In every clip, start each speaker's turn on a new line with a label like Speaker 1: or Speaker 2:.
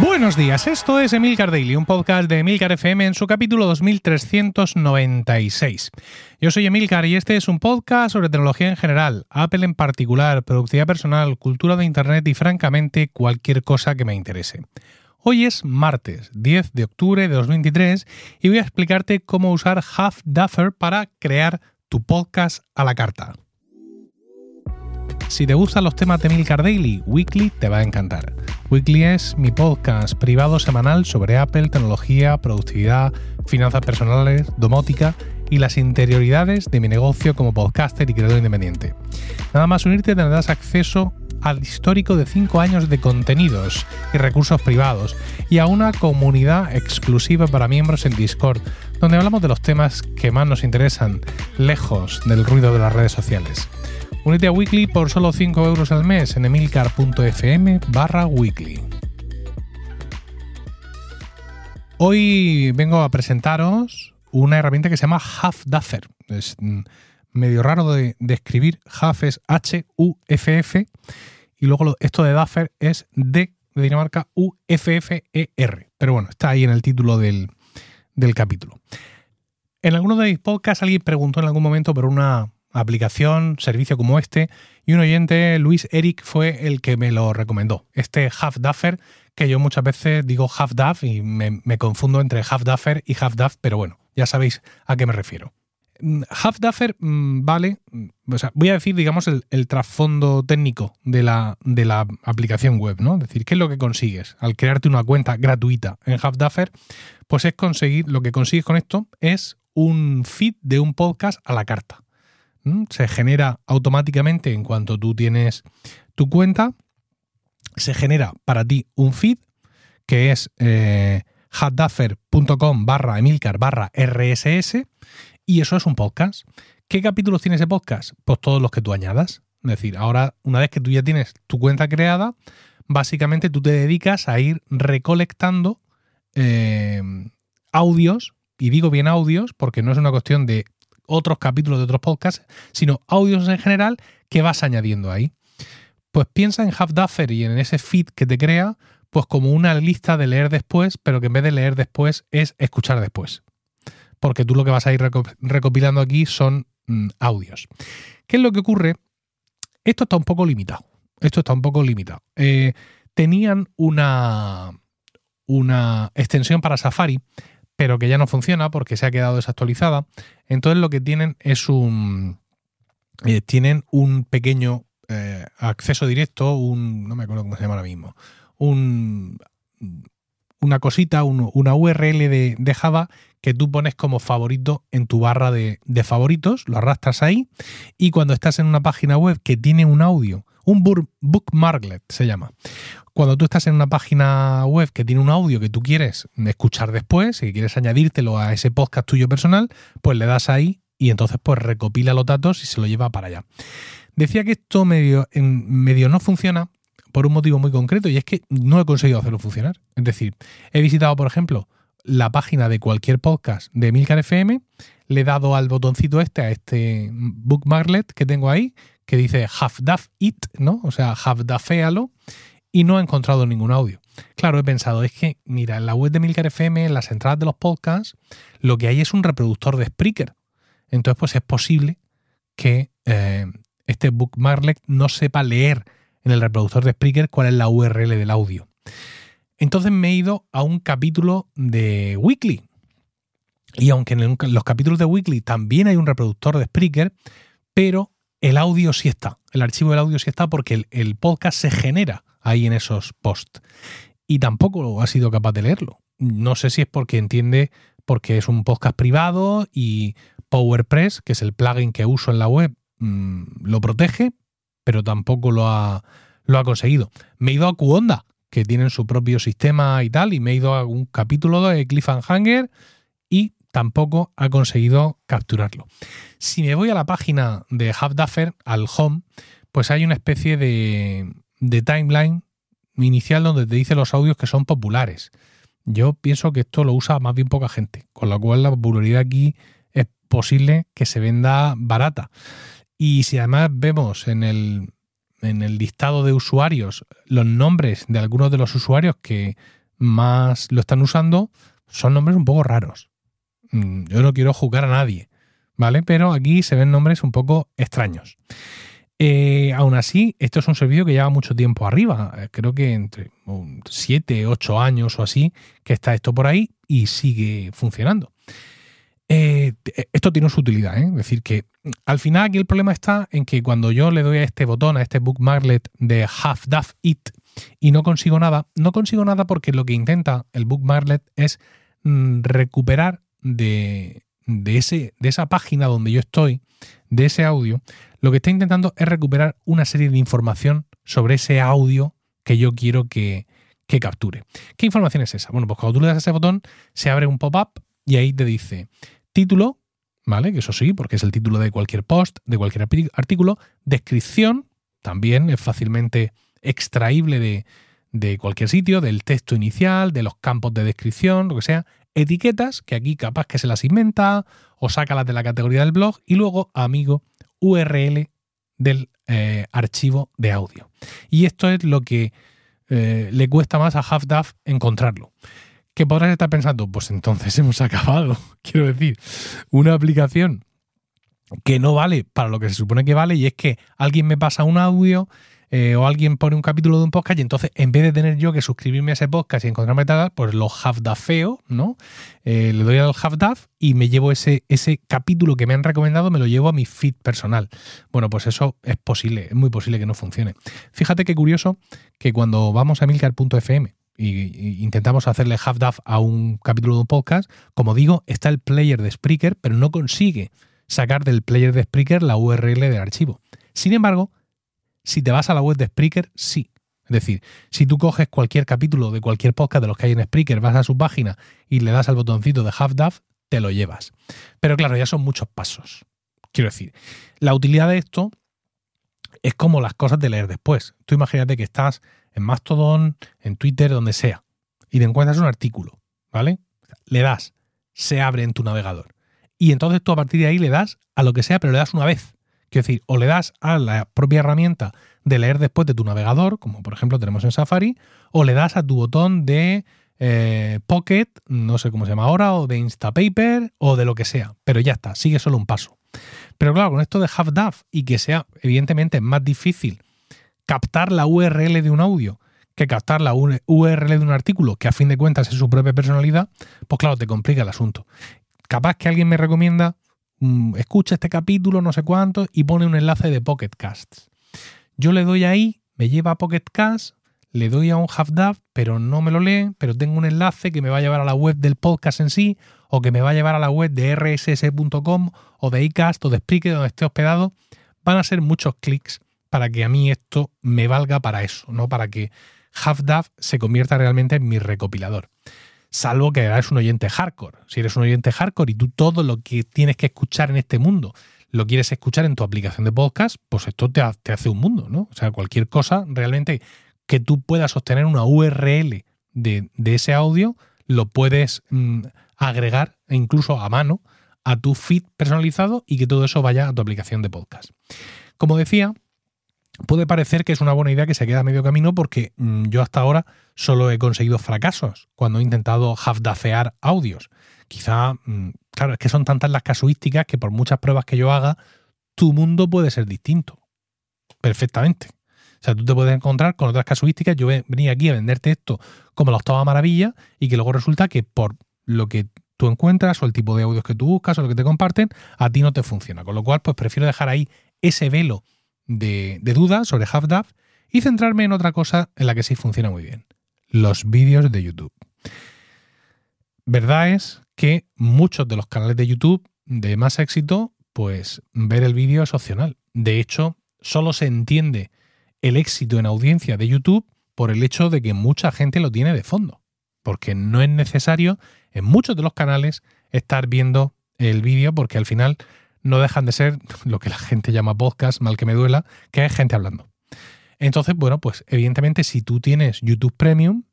Speaker 1: Buenos días, esto es Emilcar Daily, un podcast de Emilcar FM en su capítulo 2396. Yo soy Emilcar y este es un podcast sobre tecnología en general, Apple en particular, productividad personal, cultura de Internet y francamente cualquier cosa que me interese. Hoy es martes 10 de octubre de 2023 y voy a explicarte cómo usar Half Duffer para crear tu podcast a la carta. Si te gustan los temas de Milcar Daily, Weekly te va a encantar. Weekly es mi podcast privado semanal sobre Apple, tecnología, productividad, finanzas personales, domótica y las interioridades de mi negocio como podcaster y creador independiente. Nada más unirte tendrás acceso al histórico de 5 años de contenidos y recursos privados y a una comunidad exclusiva para miembros en Discord, donde hablamos de los temas que más nos interesan, lejos del ruido de las redes sociales. Únete a Weekly por solo 5 euros al mes en emilcar.fm barra weekly. Hoy vengo a presentaros una herramienta que se llama Half Duffer. Es mm, medio raro de, escribir. Half es H-U-F-F y luego esto de Duffer es D de Dinamarca U-F-F-E-R. Pero bueno, está ahí en el título del, del capítulo. En alguno de mis podcasts alguien preguntó en algún momento por una aplicación, servicio como este, y un oyente, Luis Eric, fue el que me lo recomendó. Este Half Duffer, que yo muchas veces digo Half Duff y me, confundo entre Half Duffer y Half Duff, pero bueno, ya sabéis a qué me refiero. Mm, Half Duffer, mm, vale, o sea, voy a decir, digamos, el, trasfondo técnico de la, de la, aplicación web, ¿no? Es decir, ¿qué es lo que consigues al crearte una cuenta gratuita en Half Duffer? Pues es conseguir, lo que consigues con esto es un feed de un podcast a la carta se genera automáticamente en cuanto tú tienes tu cuenta. Se genera para ti un feed que es eh, barra emilcar barra rss y eso es un podcast. ¿Qué capítulos tiene ese podcast? Pues todos los que tú añadas. Es decir, ahora una vez que tú ya tienes tu cuenta creada, básicamente tú te dedicas a ir recolectando eh, audios, y digo bien audios porque no es una cuestión de otros capítulos de otros podcasts, sino audios en general que vas añadiendo ahí. Pues piensa en Half Duffer y en ese feed que te crea, pues como una lista de leer después, pero que en vez de leer después es escuchar después. Porque tú lo que vas a ir recopilando aquí son mm, audios. ¿Qué es lo que ocurre? Esto está un poco limitado. Esto está un poco limitado. Eh, tenían una, una extensión para Safari pero que ya no funciona porque se ha quedado desactualizada. Entonces lo que tienen es un... Eh, tienen un pequeño eh, acceso directo, un... no me acuerdo cómo se llama ahora mismo, un, una cosita, una URL de, Java que tú pones como favorito en tu barra de, favoritos, lo arrastras ahí y cuando estás en una página web que tiene un audio, un bookmarklet se llama, cuando tú estás en una página web que tiene un audio que tú quieres escuchar después, y quieres añadírtelo a ese podcast tuyo personal, pues le das ahí y entonces pues recopila los datos y se lo lleva para allá. Decía que esto medio no funciona por un motivo muy concreto y es que no he conseguido hacerlo funcionar. Es decir, he visitado, por ejemplo, la página de cualquier podcast de Milcar FM, le he dado al botoncito este, a este bookmarklet que tengo ahí, que dice half it, ¿no? O sea, half y no he encontrado ningún audio. Claro, he pensado, es que, mira, en la web de Milcar FM, en las entradas de los podcasts, lo que hay es un reproductor de Spreaker. Entonces, pues es posible que eh, este bookmarklet no sepa leer en el reproductor de Spreaker cuál es la URL del audio. Entonces me he ido a un capítulo de Weekly. Y aunque en los capítulos de Weekly también hay un reproductor de Spreaker, pero el audio sí está. El archivo del audio sí está porque el podcast se genera ahí en esos posts. Y tampoco ha sido capaz de leerlo. No sé si es porque entiende, porque es un podcast privado y PowerPress, que es el plugin que uso en la web, mm, lo protege, pero tampoco lo ha, lo ha conseguido. Me he ido a Qonda, que tienen su propio sistema y tal, y me he ido a un capítulo de Cliffhanger y tampoco ha conseguido capturarlo. Si me voy a la página de Duffer, al home, pues hay una especie de, de timeline inicial donde te dice los audios que son populares. Yo pienso que esto lo usa más bien poca gente, con lo cual la popularidad aquí es posible que se venda barata. Y si además vemos en el, en el listado de usuarios los nombres de algunos de los usuarios que más lo están usando, son nombres un poco raros. Mm, yo no quiero juzgar a nadie, ¿vale? Pero aquí se ven nombres un poco extraños. Eh, aún así, esto es un servicio que lleva mucho tiempo arriba, eh, creo que entre 7, 8 años o así, que está esto por ahí y sigue funcionando. Eh, esto tiene su utilidad, es decir, que al final aquí el problema está en que cuando yo le doy a este botón, a este bookmarklet de Half Duff It y no consigo nada, no consigo nada porque lo que intenta el bookmarklet es mm, recuperar de, de esa página donde yo estoy, de ese audio, lo que está intentando es recuperar una serie de información sobre ese audio que yo quiero que, capture. ¿Qué información es esa? Bueno, pues cuando tú le das a ese botón, se abre un pop-up y ahí te dice título, ¿vale? Que eso sí, porque es el título de cualquier post, de cualquier artículo, descripción, también es fácilmente extraíble de, de cualquier sitio, del texto inicial, de los campos de descripción, lo que sea, etiquetas, que aquí capaz que se las inventa o saca las de la categoría del blog, y luego, amigo, URL del eh, archivo de audio. Y esto es lo que eh, le cuesta más a HalfDAF encontrarlo. ¿Qué podrás estar pensando? Pues entonces hemos acabado. Quiero decir, una aplicación que no vale para lo que se supone que vale y es que alguien me pasa un audio eh, o alguien pone un capítulo de un podcast y entonces en vez de tener yo que suscribirme a ese podcast y encontrarme tal, pues lo half-dafeo, ¿no? Eh, le doy al half-daf y me llevo ese, ese capítulo que me han recomendado, me lo llevo a mi feed personal. Bueno, pues eso es posible, es muy posible que no funcione. Fíjate qué curioso que cuando vamos a milcar.fm intentamos hacerle half-daf a un capítulo de un podcast, como digo, está el player de Spreaker, pero no consigue sacar del player de Spreaker la URL del archivo. Sin embargo, si te vas a la web de Spreaker, sí. Es decir, si tú coges cualquier capítulo de cualquier podcast de los que hay en Spreaker, vas a su página y le das al botoncito de Half Duff, te lo llevas. Pero claro, ya son muchos pasos. Quiero decir, la utilidad de esto es como las cosas de leer después. Tú imagínate que estás en Mastodon, en Twitter, donde sea, y te encuentras un artículo, ¿vale? Le das, se abre en tu navegador. Y entonces tú a partir de ahí le das a lo que sea, pero le das una vez. Quiero decir, o le das a la propia herramienta de leer después de tu navegador, como por ejemplo tenemos en Safari, o le das a tu botón de eh, Pocket, no sé cómo se llama ahora, o de Instapaper, o de lo que sea. Pero ya está, sigue solo un paso. Pero claro, con esto de HalfDAF y que sea evidentemente más difícil captar la URL de un audio que captar la URL de un artículo, que a fin de cuentas es su propia personalidad, pues claro, te complica el asunto. Capaz que alguien me recomienda Mm, escucha este capítulo, no sé cuánto, y pone un enlace de Pocket Casts. Yo le doy ahí, me lleva a Pocket Casts, le doy a un half pero no me lo lee, pero tengo un enlace que me va a llevar a la web del podcast en sí, o que me va a llevar a la web de rss.com o de iCast o de Spreaker donde esté hospedado. Van a ser muchos clics para que a mí esto me valga para eso, no para que half se convierta realmente en mi recopilador salvo que eres un oyente hardcore. Si eres un oyente hardcore y tú todo lo que tienes que escuchar en este mundo lo quieres escuchar en tu aplicación de podcast, pues esto te, hace un mundo, ¿no? O sea, cualquier cosa realmente que tú puedas obtener una URL de, ese audio, lo puedes mm, agregar e incluso a mano a tu feed personalizado y que todo eso vaya a tu aplicación de podcast. Como decía, puede parecer que es una buena idea que se queda a medio camino porque mm, yo hasta ahora solo he conseguido fracasos cuando he intentado half-dafear audios. Quizá, mm, claro, es que son tantas las casuísticas que por muchas pruebas que yo haga, tu mundo puede ser distinto. Perfectamente. O sea, tú te puedes encontrar con otras casuísticas. Yo venía aquí a venderte esto como la octava maravilla y que luego resulta que por lo que tú encuentras o el tipo de audios que tú buscas o lo que te comparten, a ti no te funciona. Con lo cual, pues prefiero dejar ahí ese velo de, dudas sobre HalfDAF y centrarme en otra cosa en la que sí funciona muy bien, los vídeos de YouTube. Verdad es que muchos de los canales de YouTube de más éxito, pues ver el vídeo es opcional. De hecho, solo se entiende el éxito en audiencia de YouTube por el hecho de que mucha gente lo tiene de fondo. Porque no es necesario en muchos de los canales estar viendo el vídeo porque al final no dejan de ser lo que la gente llama podcast, mal que me duela, que es gente hablando. Entonces, bueno, pues evidentemente si tú tienes YouTube Premium,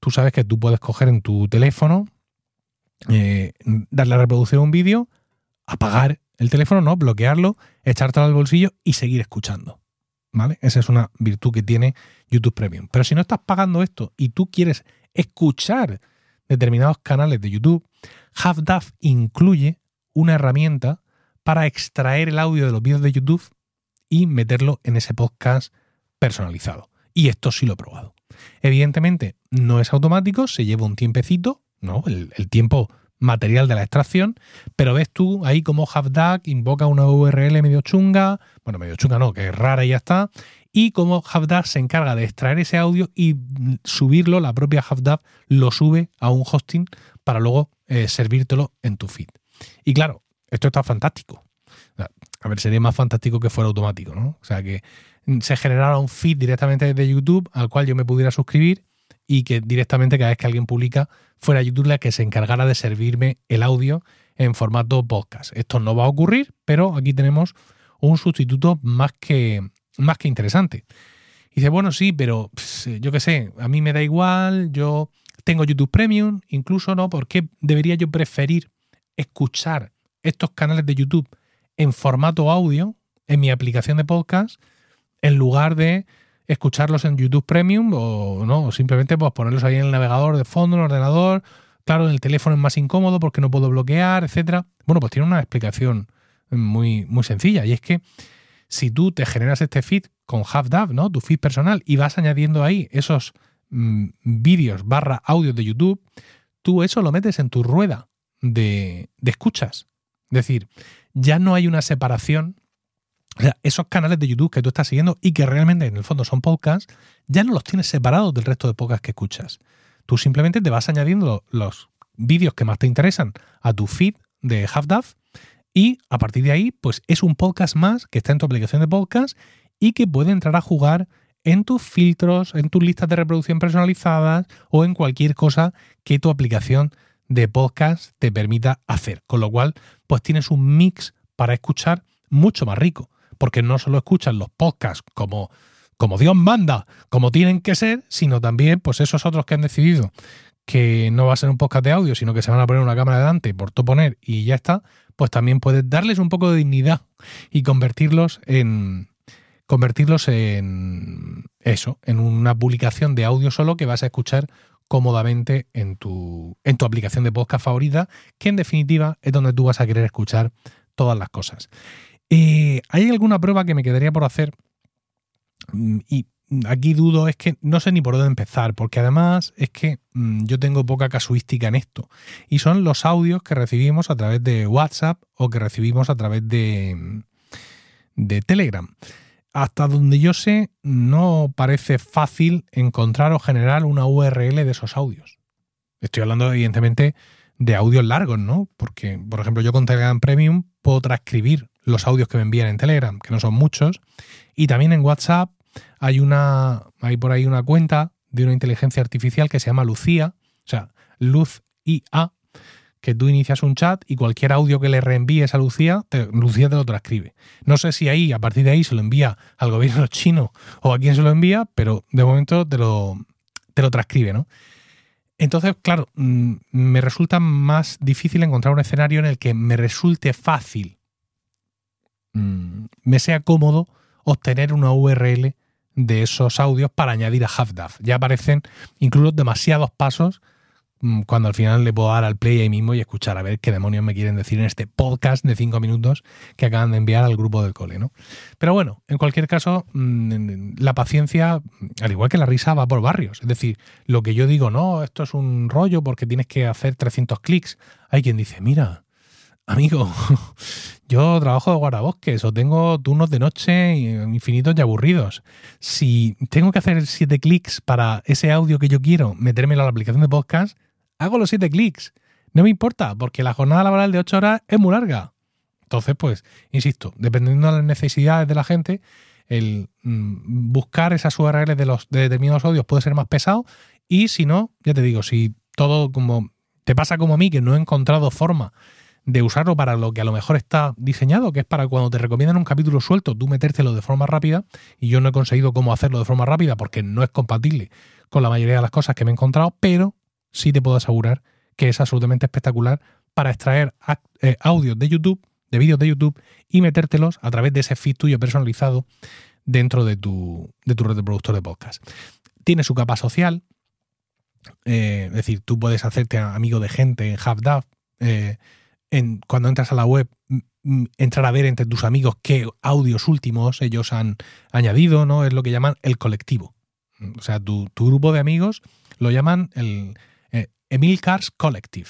Speaker 1: tú sabes que tú puedes coger en tu teléfono, eh, darle a reproducir un vídeo, apagar el teléfono, no, bloquearlo, echártelo al bolsillo y seguir escuchando. ¿Vale? Esa es una virtud que tiene YouTube Premium. Pero si no estás pagando esto y tú quieres escuchar determinados canales de YouTube, HalfDAF incluye una herramienta para extraer el audio de los vídeos de YouTube y meterlo en ese podcast personalizado. Y esto sí lo he probado. Evidentemente, no es automático, se lleva un tiempecito, ¿no? El, tiempo material de la extracción, pero ves tú ahí como HalfDAC invoca una URL medio chunga, bueno, medio chunga no, que es rara y ya está, y como HalfDAC se encarga de extraer ese audio y subirlo, la propia HalfDAC lo sube a un hosting para luego eh, servírtelo en tu feed. Y claro, esto está fantástico. A ver, sería más fantástico que fuera automático, ¿no? O sea, que se generara un feed directamente desde YouTube al cual yo me pudiera suscribir y que directamente cada vez que alguien publica fuera YouTube la que se encargara de servirme el audio en formato podcast. Esto no va a ocurrir, pero aquí tenemos un sustituto más que, más que interesante. Y dice, bueno, sí, pero yo qué sé, a mí me da igual, yo tengo YouTube Premium, incluso, ¿no? ¿Por qué debería yo preferir escuchar estos canales de YouTube en formato audio en mi aplicación de podcast en lugar de escucharlos en YouTube Premium o no, simplemente pues ponerlos ahí en el navegador de fondo, en el ordenador. Claro, en el teléfono es más incómodo porque no puedo bloquear, etcétera. Bueno, pues tiene una explicación muy, muy sencilla y es que si tú te generas este feed con HalfDAV, ¿no? Tu feed personal y vas añadiendo ahí esos mm, vídeos barra audio de YouTube, tú eso lo metes en tu rueda de, de escuchas. Decir, ya no hay una separación o sea, esos canales de YouTube que tú estás siguiendo y que realmente en el fondo son podcasts, ya no los tienes separados del resto de podcasts que escuchas. Tú simplemente te vas añadiendo los vídeos que más te interesan a tu feed de HalfDAF y a partir de ahí, pues es un podcast más que está en tu aplicación de podcast y que puede entrar a jugar en tus filtros, en tus listas de reproducción personalizadas o en cualquier cosa que tu aplicación de podcast te permita hacer. Con lo cual, pues tienes un mix para escuchar mucho más rico porque no solo escuchan los podcasts como, como Dios manda, como tienen que ser, sino también pues esos otros que han decidido que no va a ser un podcast de audio, sino que se van a poner una cámara delante por todo poner y ya está, pues también puedes darles un poco de dignidad y convertirlos en convertirlos en eso, en una publicación de audio solo que vas a escuchar cómodamente en tu, en tu aplicación de podcast favorita, que en definitiva es donde tú vas a querer escuchar todas las cosas. Eh, ¿Hay alguna prueba que me quedaría por hacer? Mm, y aquí dudo, es que no sé ni por dónde empezar, porque además es que mm, yo tengo poca casuística en esto. Y son los audios que recibimos a través de WhatsApp o que recibimos a través de, mm, de Telegram. Hasta donde yo sé, no parece fácil encontrar o generar una URL de esos audios. Estoy hablando, evidentemente, de audios largos, ¿no? Porque, por ejemplo, yo con Telegram Premium puedo transcribir los audios que me envían en Telegram, que no son muchos. Y también en WhatsApp hay una, hay por ahí una cuenta de una inteligencia artificial que se llama Lucía, o sea, Luz IA, que tú inicias un chat y cualquier audio que le reenvíes a Lucía, Lucía te lo transcribe. No sé si ahí, a partir de ahí, se lo envía al gobierno chino o a quién se lo envía, pero de momento te lo, te lo transcribe, ¿no? Entonces, claro, mm, me resulta más difícil encontrar un escenario en el que me resulte fácil Mm, me sea cómodo obtener una URL de esos audios para añadir a HalfDAF. Ya aparecen incluso demasiados pasos cuando al final le puedo dar al play ahí mismo y escuchar a ver qué demonios me quieren decir en este podcast de cinco minutos que acaban de enviar al grupo del cole, ¿no? Pero bueno, en cualquier caso, mm, la paciencia, al igual que la risa, va por barrios. Es decir, lo que yo digo, no, esto es un rollo porque tienes que hacer 300 clics. Hay quien dice, mira, amigo, yo trabajo de guardabosques o tengo turnos de noche infinitos y aburridos. Si tengo que hacer siete clics para ese audio que yo quiero, metérmelo a la aplicación de podcast, hago los siete clics. No me importa, porque la jornada laboral de ocho horas es muy larga. Entonces, pues, insisto, dependiendo de las necesidades de la gente, el mm, buscar esas URLs de los de determinados audios puede ser más pesado. Y si no, ya te digo, si todo como te pasa como a mí, que no he encontrado forma de usarlo para lo que a lo mejor está diseñado, que es para cuando te recomiendan un capítulo suelto, tú metértelo de forma rápida, y yo no he conseguido cómo hacerlo de forma rápida porque no es compatible con la mayoría de las cosas que me he encontrado, pero sí te puedo asegurar que es absolutamente espectacular para extraer eh, audios de YouTube, de vídeos de YouTube, y metértelos a través de ese feed tuyo personalizado dentro de tu, de tu red de podcast. Tiene su capa social, Eh, es decir, tú puedes hacerte amigo de gente en HubDAV. Eh, en, cuando entras a la web, entrar a ver entre tus amigos qué audios últimos ellos han añadido, ¿no? Es lo que llaman el colectivo. O sea, tu, grupo de amigos lo llaman el Emil Cars Collective.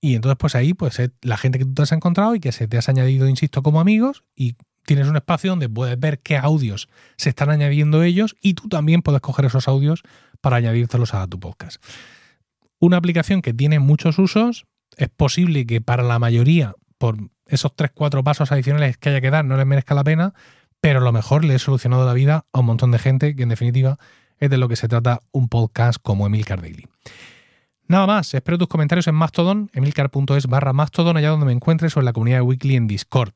Speaker 1: Y entonces, pues ahí, pues la gente que tú te has encontrado y que se te has añadido, insisto, como amigos, y tienes un espacio donde puedes ver qué audios se están añadiendo ellos y tú también puedes coger esos audios para añadírtelos a tu podcast. Una aplicación que tiene muchos usos, es posible que para la mayoría, por esos 3-4 pasos adicionales que haya que dar, no les merezca la pena, pero a lo mejor le he solucionado la vida a un montón de gente que en definitiva es de lo que se trata un podcast como Emilcar Daily. Nada más, espero tus comentarios en Mastodon, emilcar.es barra Mastodon, allá donde me encuentres o en la comunidad de Weekly en Discord.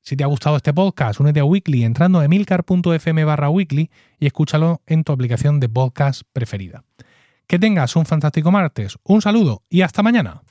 Speaker 1: Si te ha gustado este podcast, únete a Weekly entrando a emilcar.fm barra weekly y escúchalo en tu aplicación de podcast preferida. Que tengas un fantástico martes, un saludo y hasta mañana.